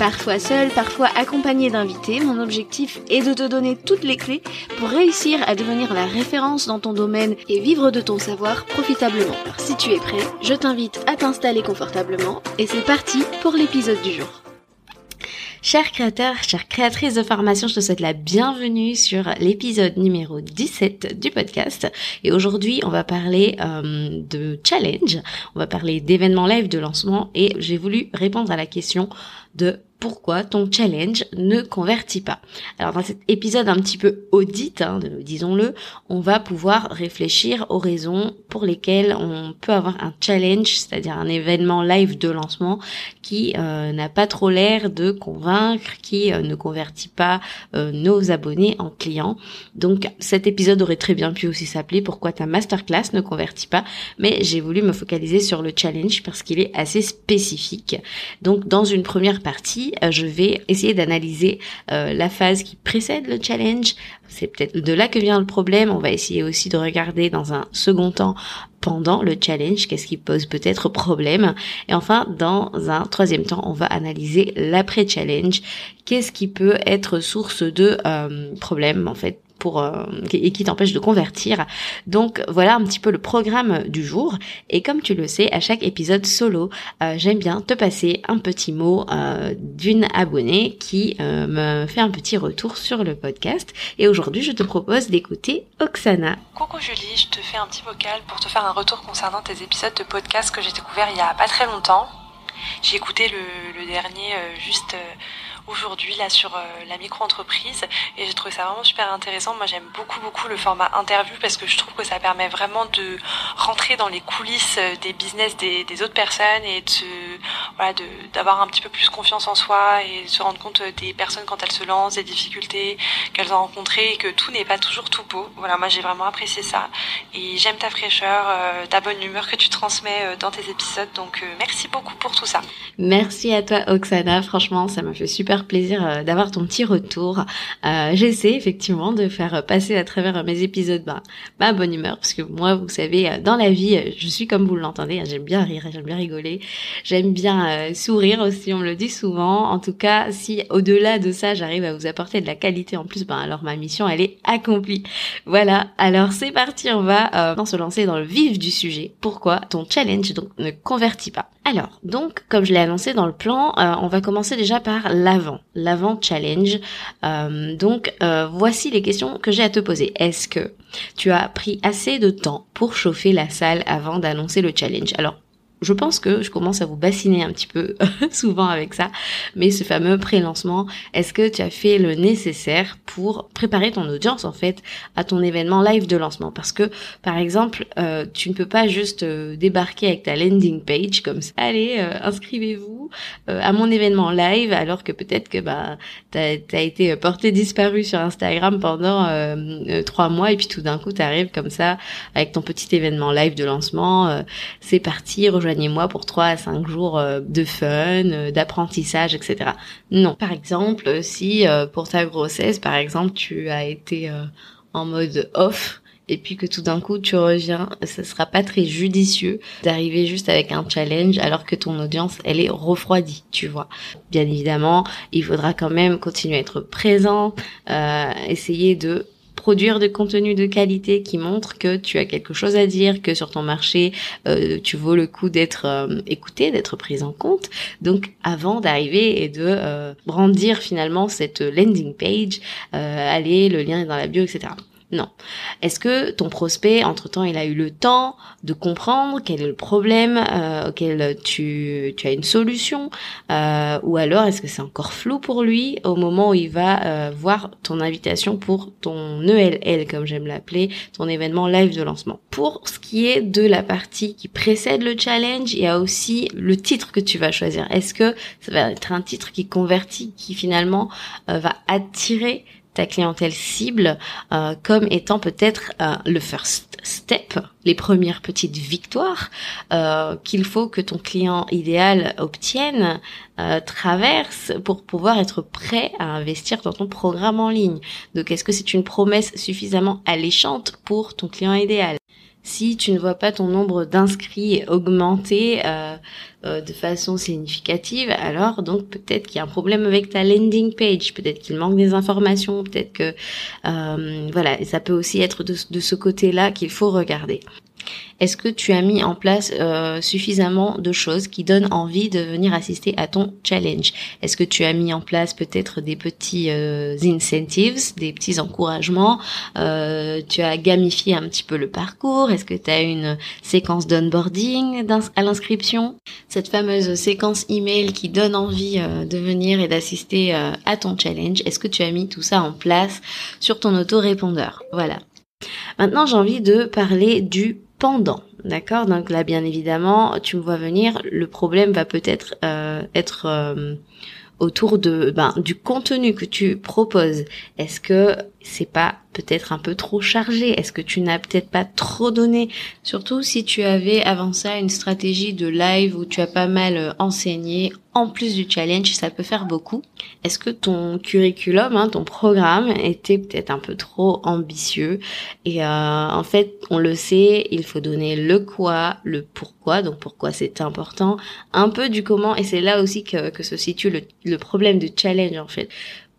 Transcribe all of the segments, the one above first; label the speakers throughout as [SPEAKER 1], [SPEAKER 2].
[SPEAKER 1] Parfois seul, parfois accompagné d'invités, mon objectif est de te donner toutes les clés pour réussir à devenir la référence dans ton domaine et vivre de ton savoir profitablement. Alors si tu es prêt, je t'invite à t'installer confortablement et c'est parti pour l'épisode du jour. Chers créateurs, chères créatrices de formation, je te souhaite la bienvenue sur l'épisode numéro 17 du podcast. Et aujourd'hui, on va parler euh, de challenge, on va parler d'événements live de lancement et j'ai voulu répondre à la question de pourquoi ton challenge ne convertit pas. Alors dans cet épisode un petit peu audit, hein, disons-le, on va pouvoir réfléchir aux raisons pour lesquelles on peut avoir un challenge, c'est-à-dire un événement live de lancement qui euh, n'a pas trop l'air de convaincre, qui euh, ne convertit pas euh, nos abonnés en clients. Donc cet épisode aurait très bien pu aussi s'appeler pourquoi ta masterclass ne convertit pas, mais j'ai voulu me focaliser sur le challenge parce qu'il est assez spécifique. Donc dans une première partie, euh, je vais essayer d'analyser euh, la phase qui précède le challenge. C'est peut-être de là que vient le problème. On va essayer aussi de regarder dans un second temps pendant le challenge, qu'est-ce qui pose peut-être problème. Et enfin, dans un troisième temps, on va analyser l'après-challenge, qu'est-ce qui peut être source de euh, problèmes en fait euh, et qui t'empêche de convertir. Donc voilà un petit peu le programme du jour. Et comme tu le sais, à chaque épisode solo, euh, j'aime bien te passer un petit mot euh, d'une abonnée qui me fait un petit retour sur le podcast. Et aujourd'hui, je te propose d'écouter Oksana.
[SPEAKER 2] Coucou Julie, je te fais un petit vocal pour te faire un retour concernant tes épisodes de podcast que j'ai découvert il y a pas très longtemps. J'ai écouté le dernier juste aujourd'hui là sur euh, la micro-entreprise et j'ai trouvé ça vraiment super intéressant. Moi j'aime beaucoup beaucoup le format interview parce que je trouve que ça permet vraiment de rentrer dans les coulisses euh, des business des, autres personnes et de d'avoir un petit peu plus confiance en soi et de se rendre compte euh, des personnes quand elles se lancent, des difficultés qu'elles ont rencontrées et que tout n'est pas toujours tout beau. Voilà, moi j'ai vraiment apprécié ça et j'aime ta fraîcheur, ta bonne humeur que tu transmets dans tes épisodes. Donc merci beaucoup pour tout ça.
[SPEAKER 1] Merci à toi Oksana, franchement ça m'a fait super plaisir euh, d'avoir ton petit retour. Euh, J'essaie effectivement de faire passer à travers mes épisodes bah, ma bonne humeur, parce que moi, vous savez, euh, dans la vie, euh, je suis comme vous l'entendez, hein, j'aime bien rire, j'aime bien rigoler, j'aime bien sourire aussi, on me le dit souvent. En tout cas, si au-delà de ça, j'arrive à vous apporter de la qualité en plus, ben alors ma mission, elle est accomplie. Voilà, alors c'est parti, on va euh, se lancer dans le vif du sujet. Pourquoi ton challenge ne convertit pas? Alors, donc, comme je l'ai annoncé dans le plan, euh, on va commencer déjà par l'avant, l'avant challenge. Euh, donc, euh, voici les questions que j'ai à te poser. Est-ce que tu as pris assez de temps pour chauffer la salle avant d'annoncer le challenge? Alors, je pense que je commence à vous bassiner un petit peu souvent avec ça, mais ce fameux pré-lancement, est-ce que tu as fait le nécessaire pour préparer ton audience en fait à ton événement live de lancement? Parce que par exemple, euh, tu ne peux pas juste euh, débarquer avec ta landing page comme ça, allez, euh, inscrivez-vous à mon événement live, alors que peut-être que bah t'as as été porté disparu sur Instagram pendant trois mois et puis tout d'un coup t'arrives comme ça avec ton petit événement live de lancement, c'est parti, rejoins moi pour 3 à 5 jours euh, de fun, euh, d'apprentissage, etc. Non. Par exemple, si euh, pour ta grossesse, par exemple, tu as été en mode off, et puis que tout d'un coup tu reviens, ce sera pas très judicieux d'arriver juste avec un challenge alors que ton audience elle est refroidie, tu vois. Bien évidemment, il faudra quand même continuer à être présent, euh, essayer de produire de contenu de qualité qui montre que tu as quelque chose à dire, que sur ton marché, euh, tu vaux le coup d'être euh, écouté, d'être pris en compte. Donc avant d'arriver et de euh, brandir finalement cette landing page, allez, le lien est dans la bio, etc. Non. Est-ce que ton prospect, entre-temps, il a eu le temps de comprendre quel est le problème euh, auquel tu, tu as une solution euh, Ou alors, est-ce que c'est encore flou pour lui au moment où il va euh, voir ton invitation pour ton ELL, comme j'aime l'appeler, ton événement live de lancement? Pour ce qui est de la partie qui précède le challenge, il y a aussi le titre que tu vas choisir. Est-ce que ça va être un titre qui convertit, qui finalement va attirer ta clientèle cible euh, comme étant peut-être euh, le first step, les premières petites victoires euh, qu'il faut que ton client idéal obtienne, traverse pour pouvoir être prêt à investir dans ton programme en ligne. Donc est-ce que c'est une promesse suffisamment alléchante pour ton client idéal? Si tu ne vois pas ton nombre d'inscrits augmenter euh, euh, de façon significative, alors donc peut-être qu'il y a un problème avec ta landing page, peut-être qu'il manque des informations, peut-être que euh, voilà, ça peut aussi être de ce côté-là qu'il faut regarder. Est-ce que tu as mis en place euh, suffisamment de choses qui donnent envie de venir assister à ton challenge? Est-ce que tu as mis en place peut-être des petits euh, incentives, des petits encouragements? Euh, Tu as gamifié un petit peu le parcours? Est-ce que tu as une séquence d'onboarding à l'inscription? Cette fameuse séquence email qui donne envie de venir et d'assister à ton challenge, est-ce que tu as mis tout ça en place sur ton autorépondeur? Voilà. Maintenant, j'ai envie de parler du pendant. D'accord? Donc là, bien évidemment, tu me vois venir, le problème va peut-être euh, être, euh, autour de ben, du contenu que tu proposes. Est-ce que c'est pas peut-être un peu trop chargé. Est-ce que tu n'as peut-être pas trop donné? Surtout si tu avais avant ça une stratégie de live où tu as pas mal euh, enseigné en plus du challenge, ça peut faire beaucoup. Est-ce que ton curriculum, hein, ton programme était peut-être un peu trop ambitieux? Et euh, en fait, on le sait, il faut donner le quoi, le pourquoi, donc pourquoi c'est important, un peu du comment, et c'est là aussi que, se situe le, le problème du challenge en fait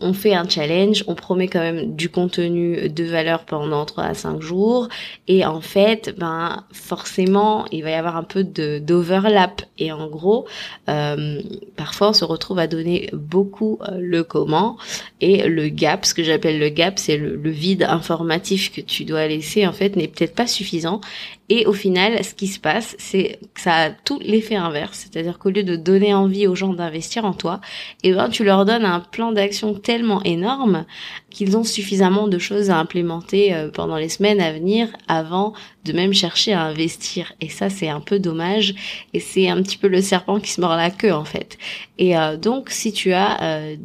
[SPEAKER 1] on fait un challenge, on promet quand même du contenu de valeur pendant 3 à 5 jours. Et en fait, ben forcément, il va y avoir un peu d'overlap. Et en gros, euh, parfois on se retrouve à donner beaucoup euh, le comment et le gap, ce que j'appelle le gap, c'est le, vide informatif que tu dois laisser en fait n'est peut-être pas suffisant et au final, ce qui se passe, c'est que ça a tout l'effet inverse. C'est-à-dire qu'au lieu de donner envie aux gens d'investir en toi, eh ben, tu leur donnes un plan d'action tellement énorme qu'ils ont suffisamment de choses à implémenter euh, pendant les semaines à venir avant de même chercher à investir. Et ça, c'est un peu dommage. Et c'est un petit peu le serpent qui se mord la queue, en fait. Et euh, donc, si tu as euh,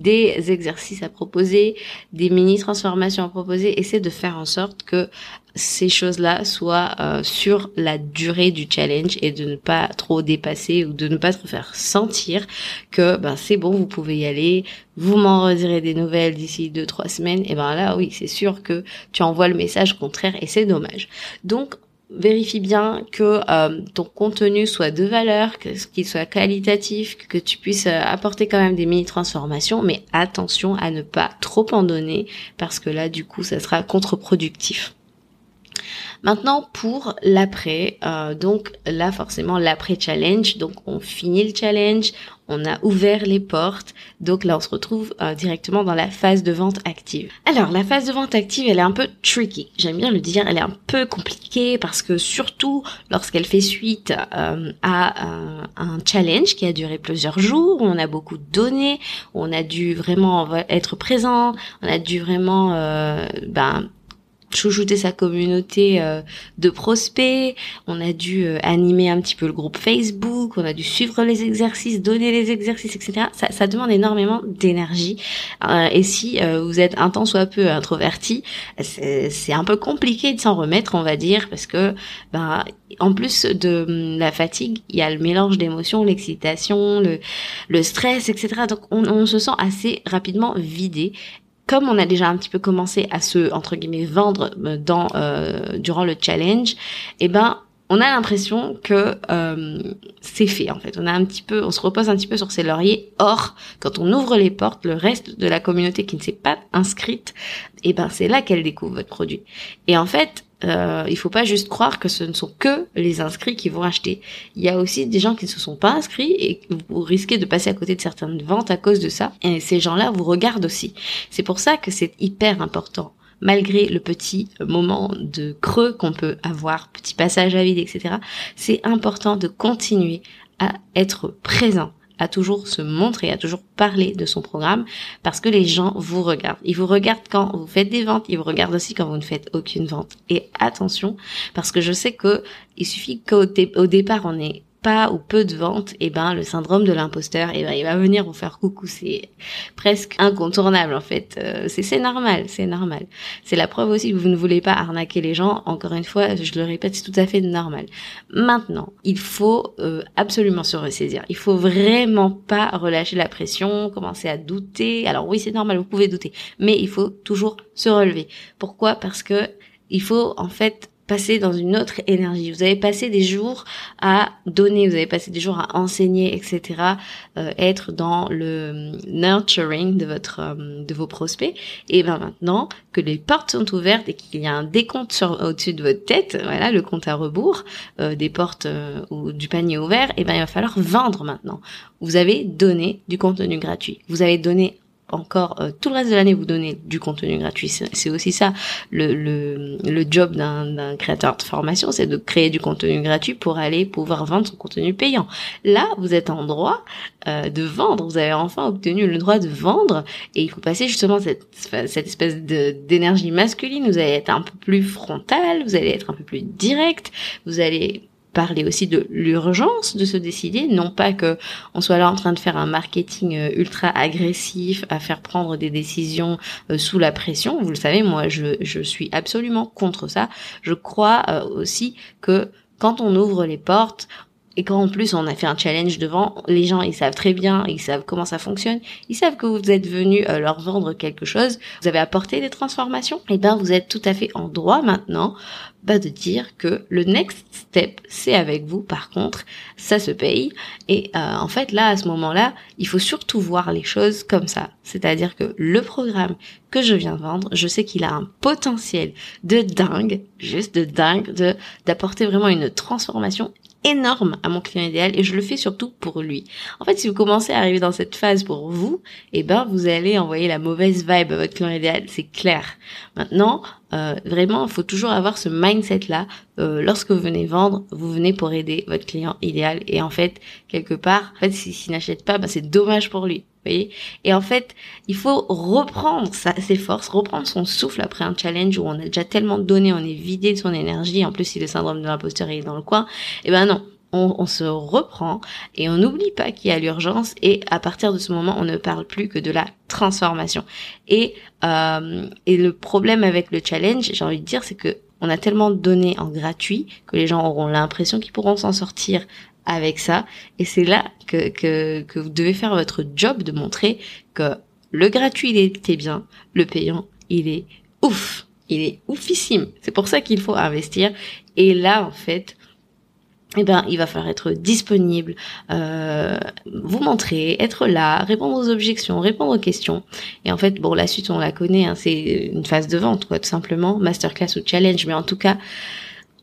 [SPEAKER 1] des exercices à proposer, des mini transformations à proposer, essaie de faire en sorte que ces choses-là soient euh, sur la durée du challenge et de ne pas trop dépasser ou de ne pas trop faire sentir que ben c'est bon, vous pouvez y aller, vous m'en redirez des nouvelles d'ici deux trois semaines et ben là oui, c'est sûr que tu envoies le message contraire et c'est dommage. Donc vérifie bien que euh, ton contenu soit de valeur, qu'il soit qualitatif, que tu puisses euh, apporter quand même des mini transformations, mais attention à ne pas trop en donner parce que là du coup ça sera contre-productif. Maintenant pour l'après, euh, donc là forcément l'après challenge, donc on finit le challenge, on a ouvert les portes, donc là on se retrouve euh, directement dans la phase de vente active. Alors la phase de vente active elle est un peu tricky, j'aime bien le dire, elle est un peu compliquée parce que surtout lorsqu'elle fait suite euh, à un challenge qui a duré plusieurs jours, on a beaucoup de données, on a dû vraiment être présent, on a dû vraiment ben chouchouter sa communauté euh, de prospects, on a dû euh, animer un petit peu le groupe Facebook, on a dû suivre les exercices, donner les exercices, etc. Ça, ça demande énormément d'énergie. Euh, et si vous êtes un temps soit peu introverti, c'est un peu compliqué de s'en remettre, on va dire, parce que ben, en plus de hum, la fatigue, il y a le mélange d'émotions, l'excitation, le, le stress, etc. Donc on, on se sent assez rapidement vidé comme on a déjà un petit peu commencé à se entre guillemets vendre euh, dans euh, durant le challenge, eh ben on a l'impression que euh, c'est fait en fait. On a un petit peu, on se repose un petit peu sur ses lauriers. Or, quand on ouvre les portes, le reste de la communauté qui ne s'est pas inscrite, eh ben c'est là qu'elle découvre votre produit. Et en fait, euh, il faut pas juste croire que ce ne sont que les inscrits qui vont acheter. Il y a aussi des gens qui ne se sont pas inscrits et vous risquez de passer à côté de certaines ventes à cause de ça. Et ces gens-là vous regardent aussi. C'est pour ça que c'est hyper important malgré le petit moment de creux qu'on peut avoir, petit passage à vide, etc. C'est important de continuer à être présent à toujours se montrer, à toujours parler de son programme parce que les gens vous regardent. Ils vous regardent quand vous faites des ventes, ils vous regardent aussi quand vous ne faites aucune vente. Et attention, parce que je sais que il suffit qu'au départ on est pas ou peu de ventes, et eh ben le syndrome de l'imposteur, et eh ben il va venir vous faire coucou. C'est presque incontournable en fait. Euh, c'est normal, c'est normal. C'est la preuve aussi que vous ne voulez pas arnaquer les gens. Encore une fois, je le répète, c'est tout à fait normal. Maintenant, il faut euh, absolument se ressaisir. Il faut vraiment pas relâcher la pression, commencer à douter. Alors oui, c'est normal, vous pouvez douter, mais il faut toujours se relever. Pourquoi? Parce que il faut en fait passer dans une autre énergie. Vous avez passé des jours à donner, vous avez passé des jours à enseigner, etc. Euh, être dans le nurturing de votre euh, de vos prospects. Et ben maintenant que les portes sont ouvertes et qu'il y a un décompte sur au-dessus de votre tête, voilà le compte à rebours euh, des portes ou du panier ouvert, et ben il va falloir vendre maintenant. Vous avez donné du contenu gratuit. Vous avez donné encore euh, tout le reste de l'année vous donnez du contenu gratuit. C'est aussi ça le, le, le job d'un créateur de formation, c'est de créer du contenu gratuit pour aller pouvoir vendre son contenu payant. Là, vous êtes en droit euh, de vendre. Vous avez enfin obtenu le droit de vendre et il faut passer justement cette, cette espèce d'énergie masculine. Vous allez être un peu plus frontal, vous allez être un peu plus direct, vous allez parler aussi de l'urgence de se décider, non pas que on soit là en train de faire un marketing euh, ultra agressif, à faire prendre des décisions euh, sous la pression. Vous le savez, moi, je, je suis absolument contre ça. Je crois euh, aussi que quand on ouvre les portes, et quand en plus on a fait un challenge devant, les gens ils savent très bien, ils savent comment ça fonctionne, ils savent que vous êtes venu euh, leur vendre quelque chose, vous avez apporté des transformations, et ben vous êtes tout à fait en droit maintenant bah, de dire que le next step c'est avec vous. Par contre, ça se paye. Et euh, en fait là à ce moment-là, il faut surtout voir les choses comme ça, c'est-à-dire que le programme que je viens vendre, je sais qu'il a un potentiel de dingue, juste de dingue, de d'apporter vraiment une transformation énorme à mon client idéal et je le fais surtout pour lui. En fait, si vous commencez à arriver dans cette phase pour vous, eh ben vous allez envoyer la mauvaise vibe à votre client idéal, c'est clair. Maintenant, euh, vraiment, il faut toujours avoir ce mindset là. Euh, lorsque vous venez vendre, vous venez pour aider votre client idéal et en fait, quelque part, en fait, s'il n'achète pas, ben, c'est dommage pour lui Et en fait, il faut reprendre ses forces, reprendre son souffle après un challenge où on a déjà tellement donné, on est vidé de son énergie. En plus, si le syndrome de l'imposteur est dans le coin, eh ben non, on, on, se reprend et on n'oublie pas qu'il y a l'urgence et à partir de ce moment on ne parle plus que de la transformation et euh, et le problème avec le challenge j'ai envie de dire c'est que on a tellement donné en gratuit que les gens auront l'impression qu'ils pourront s'en sortir avec ça. Et c'est là que, que, vous devez faire votre job de montrer que le gratuit, il était bien, le payant, il est ouf, il est oufissime. C'est pour ça qu'il faut investir. Et là, en fait, eh ben, il va falloir être disponible, euh, vous montrer, être là, répondre aux objections, répondre aux questions. Et en fait, bon, la suite, on la connaît, hein, c'est une phase de vente, quoi, tout simplement, masterclass ou challenge. Mais en tout cas,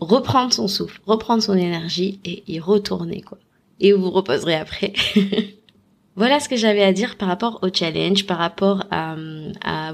[SPEAKER 1] reprendre son souffle, reprendre son énergie et y retourner quoi. Et vous vous reposerez après. Voilà ce que j'avais à dire par rapport au challenge, par rapport à,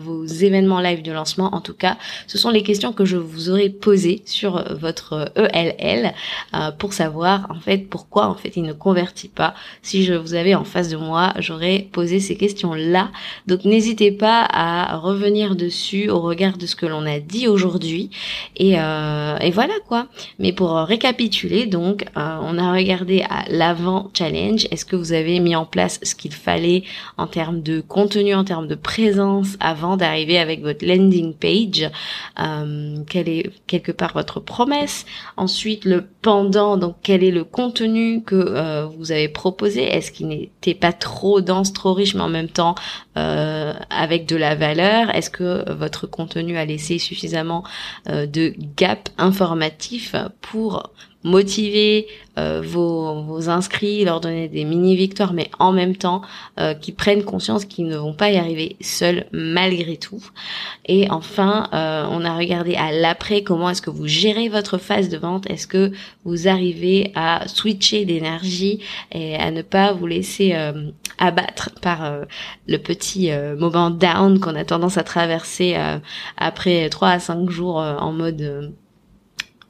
[SPEAKER 1] vos événements live de lancement. En tout cas, ce sont les questions que je vous aurais posées sur votre ELL euh, pour savoir en fait pourquoi en fait il ne convertit pas. Si je vous avais en face de moi, j'aurais posé ces questions-là. Donc n'hésitez pas à revenir dessus au regard de ce que l'on a dit aujourd'hui. Et, euh, et, voilà quoi. Mais pour récapituler, donc euh, on a regardé à l'avant challenge. Est-ce que vous avez mis en place ce qu'il fallait en termes de contenu, en termes de présence avant d'arriver avec votre landing page. Euh, quelle est quelque part votre promesse? Ensuite, le pendant, donc quel est le contenu que euh, vous avez proposé? Est-ce qu'il n'était pas trop dense, trop riche, mais en même temps euh, avec de la valeur? Est-ce que votre contenu a laissé suffisamment de gap informatif pour motiver euh, vos, vos, inscrits, leur donner des mini-victoires, mais en même temps euh, qui prennent conscience qu'ils ne vont pas y arriver seuls malgré tout. Et enfin, euh, on a regardé à l'après comment est-ce que vous gérez votre phase de vente, est-ce que vous arrivez à switcher d'énergie et à ne pas vous laisser abattre par le petit moment down qu'on a tendance à traverser après 3 à 5 jours en mode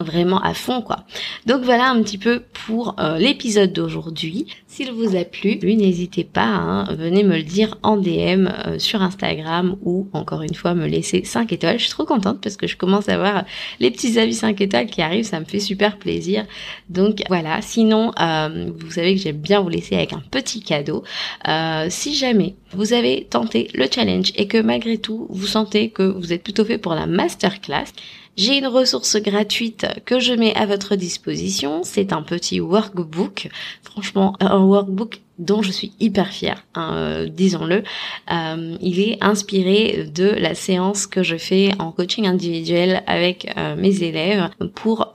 [SPEAKER 1] vraiment à fond quoi. Donc voilà un petit peu pour euh, l'épisode d'aujourd'hui. S'il vous a plu, n'hésitez pas, hein, venez me le dire en DM euh, sur Instagram ou encore une fois me laisser 5 étoiles. Je suis trop contente parce que je commence à voir les petits avis 5 étoiles qui arrivent, ça me fait super plaisir. Donc voilà, sinon euh, vous savez que j'aime bien vous laisser avec un petit cadeau. si jamais vous avez tenté le challenge et que malgré tout vous sentez que vous êtes plutôt fait pour la masterclass, j'ai une ressource gratuite que je mets à votre disposition. C'est un petit workbook. Franchement, un workbook dont je suis hyper fière, hein, euh, disons-le. Euh, il est inspiré de la séance que je fais en coaching individuel avec euh, mes élèves pour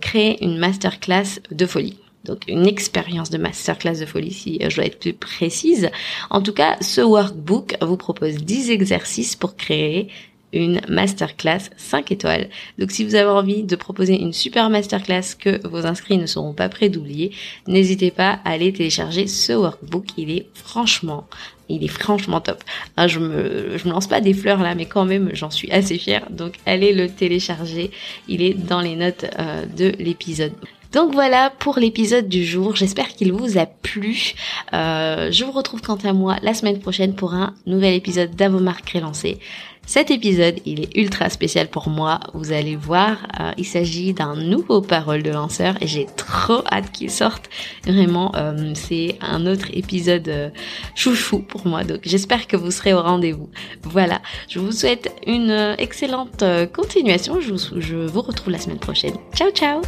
[SPEAKER 1] créer une masterclass de folie. Donc une expérience de masterclass de folie si je dois être plus précise. En tout cas, ce workbook vous propose 10 exercices pour créer une masterclass 5 étoiles. Donc si vous avez envie de proposer une super masterclass que vos inscrits ne seront pas prêts d'oublier, n'hésitez pas à aller télécharger ce workbook. Il est franchement, il est franchement top. Ah, je me, je me lance pas des fleurs là, mais quand même, j'en suis assez fière. Donc allez le télécharger. Il est dans les notes euh, de l'épisode. Donc voilà pour l'épisode du jour. J'espère qu'il vous a plu. Euh, je vous retrouve quant à moi la semaine prochaine pour un nouvel épisode d'Avomark Relancé. Cet épisode, il est ultra spécial pour moi. Vous allez voir, euh, il s'agit d'un nouveau parole de lanceur et j'ai trop hâte qu'il sorte. Vraiment, euh, c'est un autre épisode euh, chouchou pour moi. Donc j'espère que vous serez au rendez-vous. Voilà, je vous souhaite une excellente continuation. Je vous, je vous retrouve la semaine prochaine. Ciao ciao